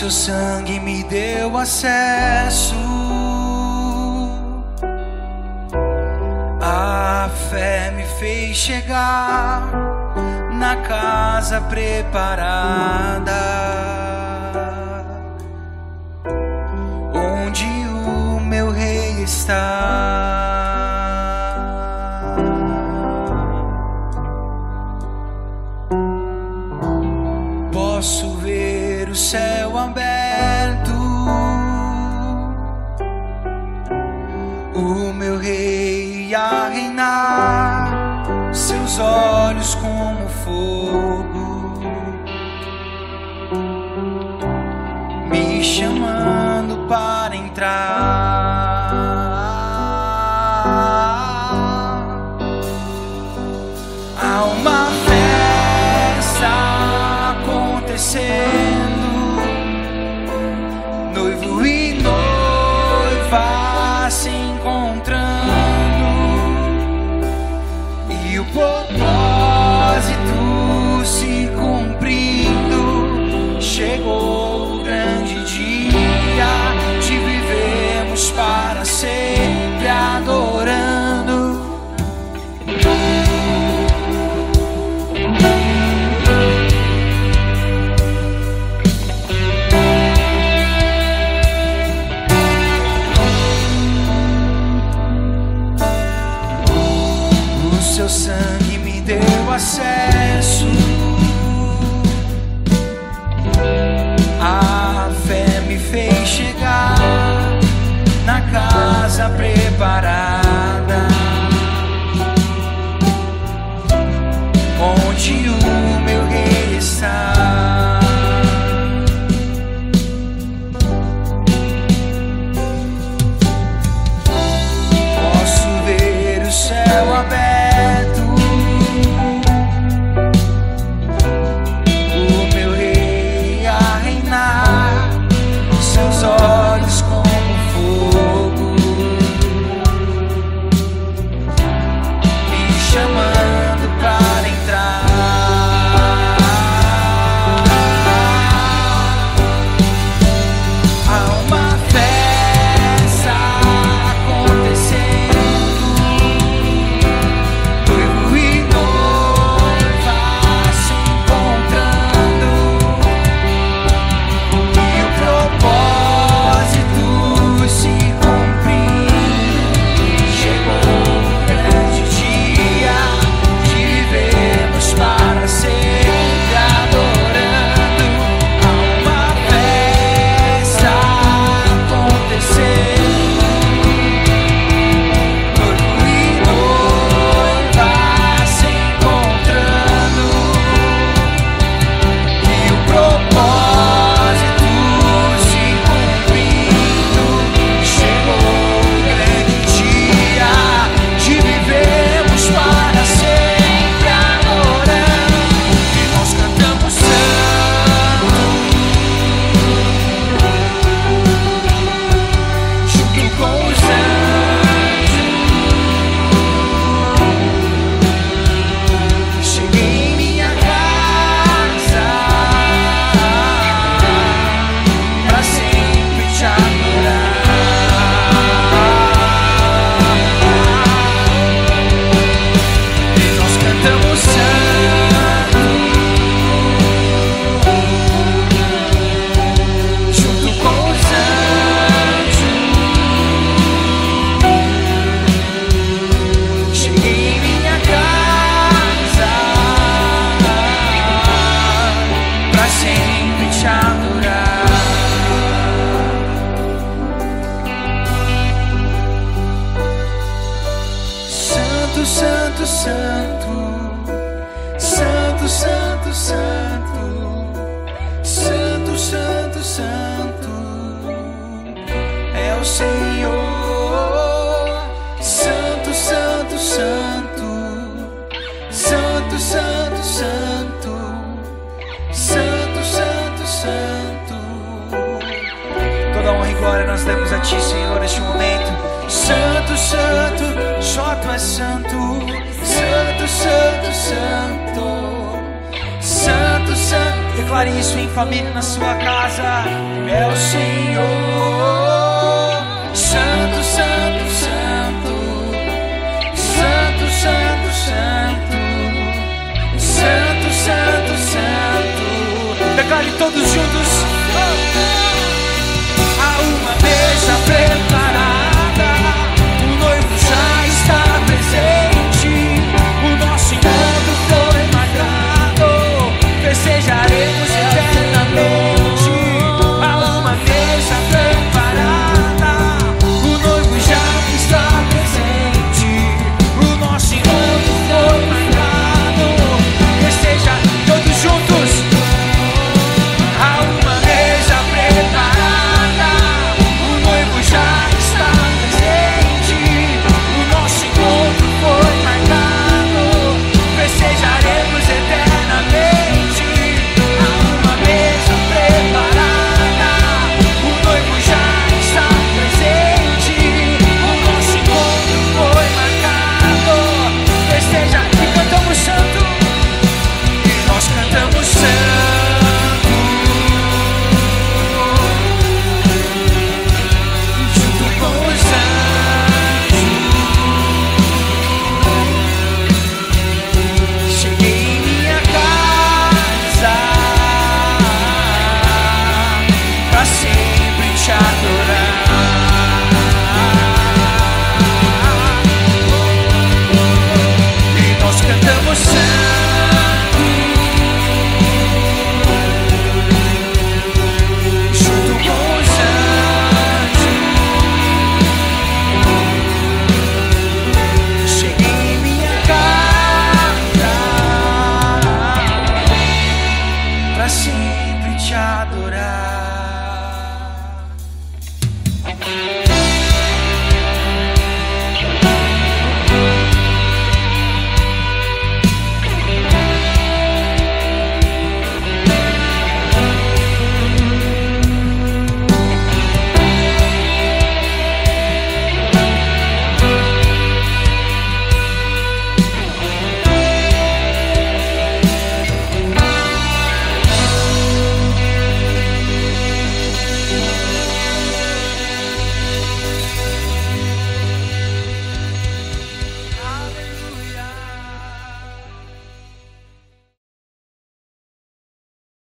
seu sangue me deu acesso. A fé me fez chegar na casa preparada. Onde o meu rei está. Posso ver o céu aberto. O meu rei a reinar, seus olhos como fogo, me chamando para entrar. Casa preparada. Onde o meu rei está. Posso ver o céu aberto. O meu rei a reinar, seus olhos Santo, santo, santo, santo, santo, santo, santo, santo, santo é o Senhor. Santo, santo, santo, santo, santo, santo, santo, santo, santo. Toda honra e glória nós damos a Ti, Senhor, neste momento. Santo, Santo, só tu és santo. Santo, Santo, Santo. Santo, Santo. Declare isso em família, na sua casa. É o Senhor. Santo, Santo, Santo. Santo, Santo, Santo. Santo, Santo, Santo. Declare todos juntos. sempre te adorar.